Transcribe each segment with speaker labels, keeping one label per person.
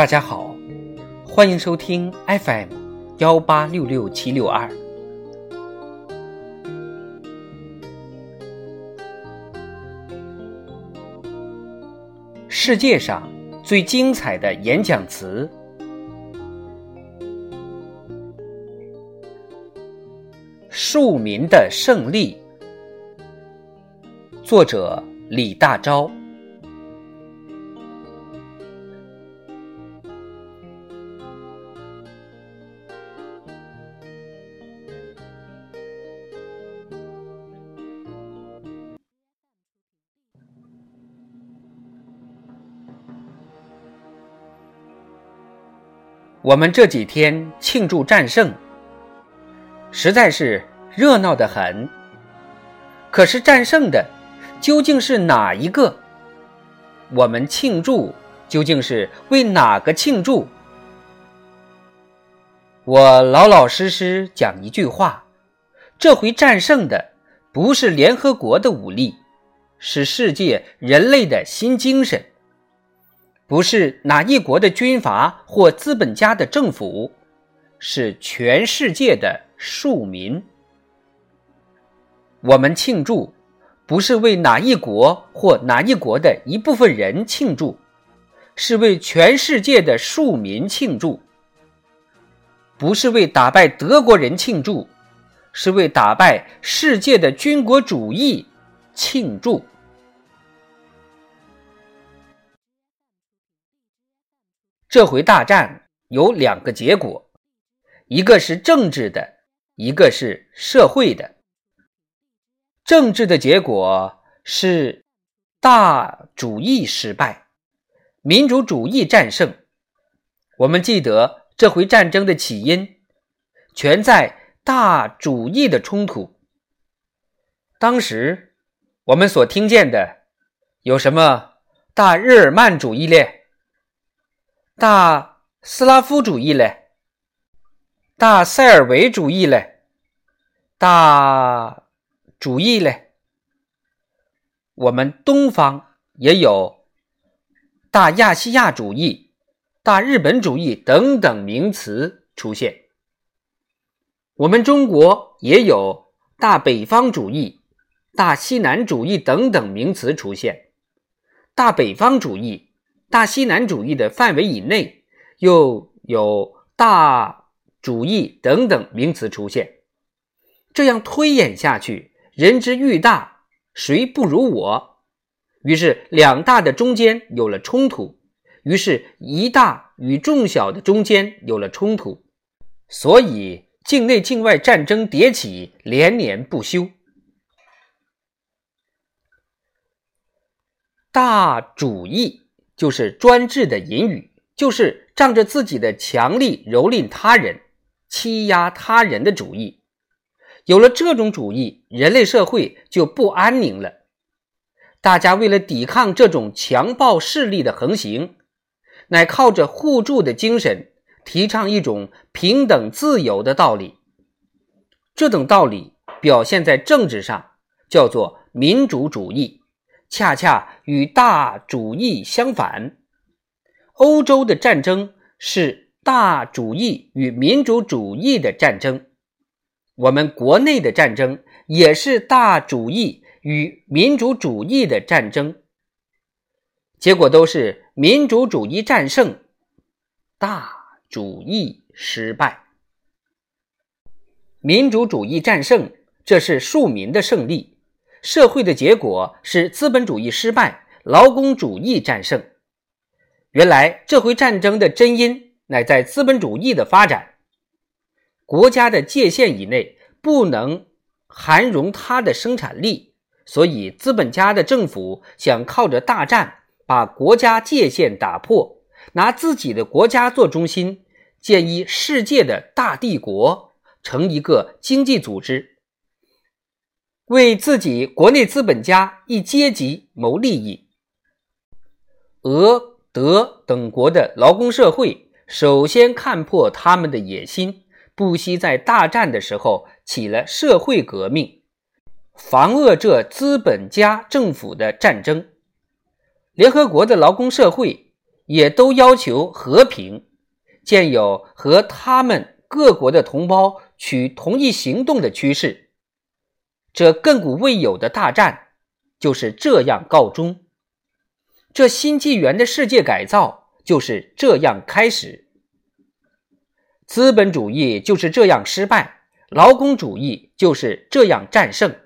Speaker 1: 大家好，欢迎收听 FM 幺八六六七六二。世界上最精彩的演讲词，《庶民的胜利》，作者李大钊。我们这几天庆祝战胜，实在是热闹的很。可是战胜的究竟是哪一个？我们庆祝究竟是为哪个庆祝？我老老实实讲一句话：这回战胜的不是联合国的武力，是世界人类的新精神。不是哪一国的军阀或资本家的政府，是全世界的庶民。我们庆祝，不是为哪一国或哪一国的一部分人庆祝，是为全世界的庶民庆祝。不是为打败德国人庆祝，是为打败世界的军国主义庆祝。这回大战有两个结果，一个是政治的，一个是社会的。政治的结果是大主义失败，民主主义战胜。我们记得这回战争的起因，全在大主义的冲突。当时我们所听见的有什么大日耳曼主义列？大斯拉夫主义嘞，大塞尔维主义嘞，大主义嘞。我们东方也有大亚细亚主义、大日本主义等等名词出现。我们中国也有大北方主义、大西南主义等等名词出现。大北方主义。大西南主义的范围以内，又有大主义等等名词出现。这样推演下去，人之欲大，谁不如我？于是两大的中间有了冲突，于是一大与众小的中间有了冲突，所以境内境外战争迭起，连年不休。大主义。就是专制的隐语，就是仗着自己的强力蹂躏他人、欺压他人的主义。有了这种主义，人类社会就不安宁了。大家为了抵抗这种强暴势力的横行，乃靠着互助的精神，提倡一种平等自由的道理。这种道理表现在政治上，叫做民主主义。恰恰与大主义相反，欧洲的战争是大主义与民主主义的战争，我们国内的战争也是大主义与民主主义的战争，结果都是民主主义战胜，大主义失败。民主主义战胜，这是庶民的胜利。社会的结果是资本主义失败，劳工主义战胜。原来这回战争的真因乃在资本主义的发展。国家的界限以内不能含容它的生产力，所以资本家的政府想靠着大战把国家界限打破，拿自己的国家做中心，建一世界的大帝国，成一个经济组织。为自己国内资本家一阶级谋利益，俄、德等国的劳工社会首先看破他们的野心，不惜在大战的时候起了社会革命，防遏这资本家政府的战争。联合国的劳工社会也都要求和平，见有和他们各国的同胞取同一行动的趋势。这亘古未有的大战就是这样告终，这新纪元的世界改造就是这样开始。资本主义就是这样失败，劳工主义就是这样战胜。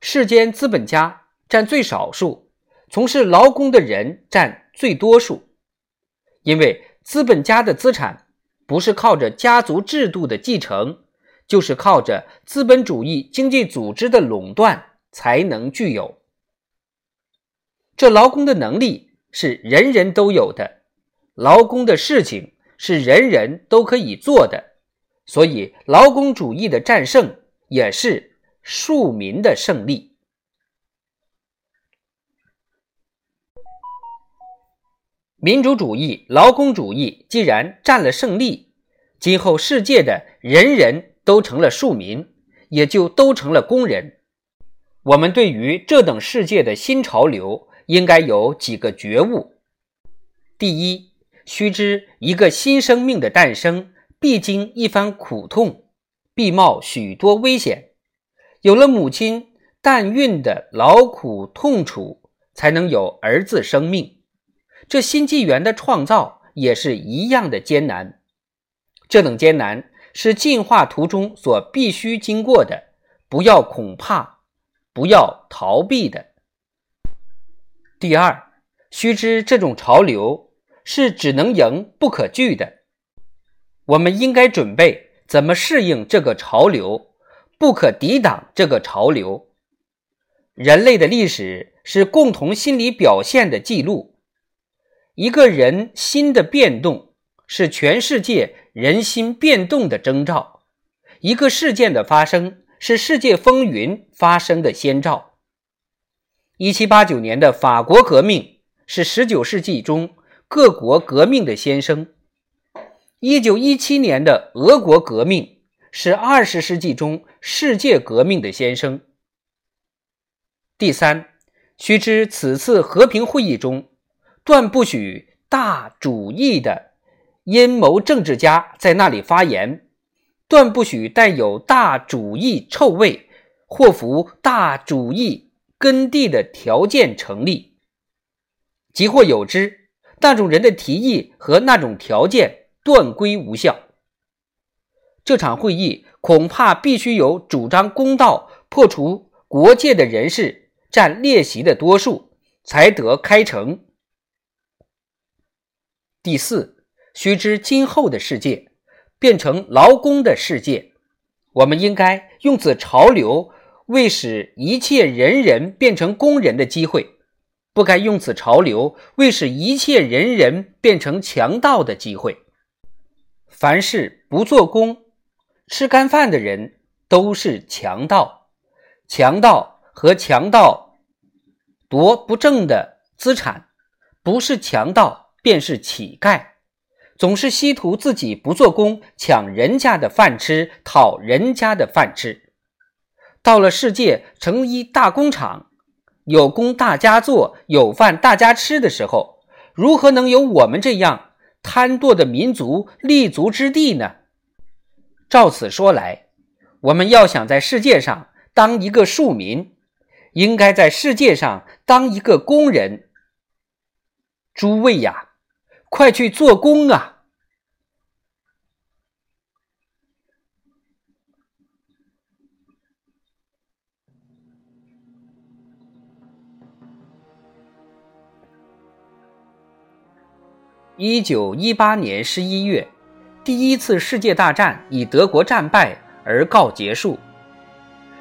Speaker 1: 世间资本家占最少数，从事劳工的人占最多数，因为资本家的资产不是靠着家族制度的继承，就是靠着资本主义经济组织的垄断才能具有。这劳工的能力是人人都有的，劳工的事情。是人人都可以做的，所以劳工主义的战胜也是庶民的胜利。民主主义、劳工主义既然占了胜利，今后世界的人人都成了庶民，也就都成了工人。我们对于这等世界的新潮流，应该有几个觉悟：第一。须知，一个新生命的诞生必经一番苦痛，必冒许多危险。有了母亲诞孕的劳苦痛楚，才能有儿子生命。这新纪元的创造也是一样的艰难。这等艰难是进化途中所必须经过的，不要恐怕，不要逃避的。第二，须知这种潮流。是只能赢不可拒的，我们应该准备怎么适应这个潮流，不可抵挡这个潮流。人类的历史是共同心理表现的记录，一个人心的变动是全世界人心变动的征兆，一个事件的发生是世界风云发生的先兆。一七八九年的法国革命是十九世纪中。各国革命的先声，一九一七年的俄国革命是二十世纪中世界革命的先声。第三，须知此次和平会议中，断不许大主义的阴谋政治家在那里发言，断不许带有大主义臭味或服大主义根蒂的条件成立，即或有之。那种人的提议和那种条件断归无效。这场会议恐怕必须由主张公道、破除国界的人士占列席的多数，才得开成。第四，须知今后的世界变成劳工的世界，我们应该用此潮流为使一切人人变成工人的机会。不该用此潮流为使一切人人变成强盗的机会。凡是不做工、吃干饭的人都是强盗。强盗和强盗夺不正的资产，不是强盗便是乞丐，总是希图自己不做工，抢人家的饭吃，讨人家的饭吃。到了世界成一大工厂。有工大家做，有饭大家吃的时候，如何能有我们这样贪惰的民族立足之地呢？照此说来，我们要想在世界上当一个庶民，应该在世界上当一个工人。诸位呀，快去做工啊！一九一八年十一月，第一次世界大战以德国战败而告结束。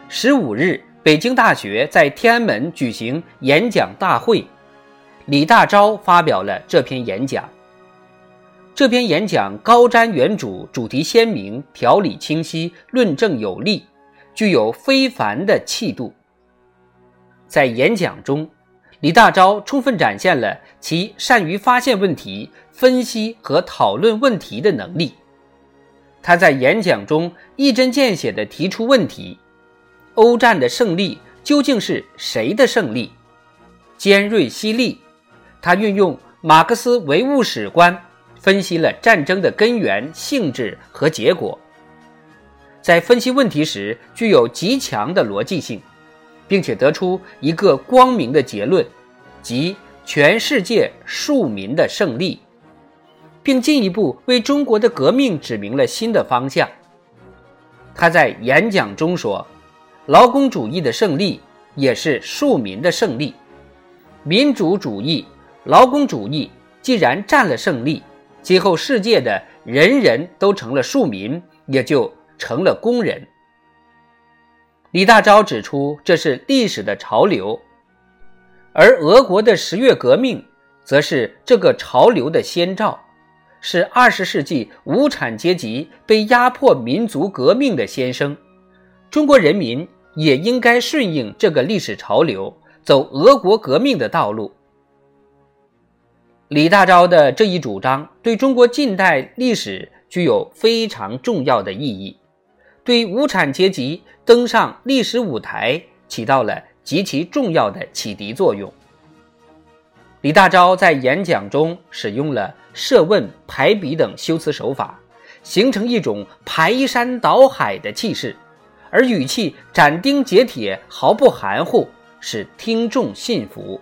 Speaker 1: 十五日，北京大学在天安门举行演讲大会，李大钊发表了这篇演讲。这篇演讲高瞻远瞩，主题鲜明，条理清晰，论证有力，具有非凡的气度。在演讲中，李大钊充分展现了其善于发现问题。分析和讨论问题的能力。他在演讲中一针见血地提出问题：欧战的胜利究竟是谁的胜利？尖锐犀利，他运用马克思唯物史观分析了战争的根源、性质和结果，在分析问题时具有极强的逻辑性，并且得出一个光明的结论，即全世界庶民的胜利，并进一步为中国的革命指明了新的方向。他在演讲中说：“劳工主义的胜利也是庶民的胜利。民主主义、劳工主义既然占了胜利，今后世界的人人都成了庶民，也就成了工人。”李大钊指出，这是历史的潮流，而俄国的十月革命则是这个潮流的先兆。是二十世纪无产阶级被压迫民族革命的先声，中国人民也应该顺应这个历史潮流，走俄国革命的道路。李大钊的这一主张对中国近代历史具有非常重要的意义，对无产阶级登上历史舞台起到了极其重要的启迪作用。李大钊在演讲中使用了设问、排比等修辞手法，形成一种排山倒海的气势，而语气斩钉截铁，毫不含糊，使听众信服。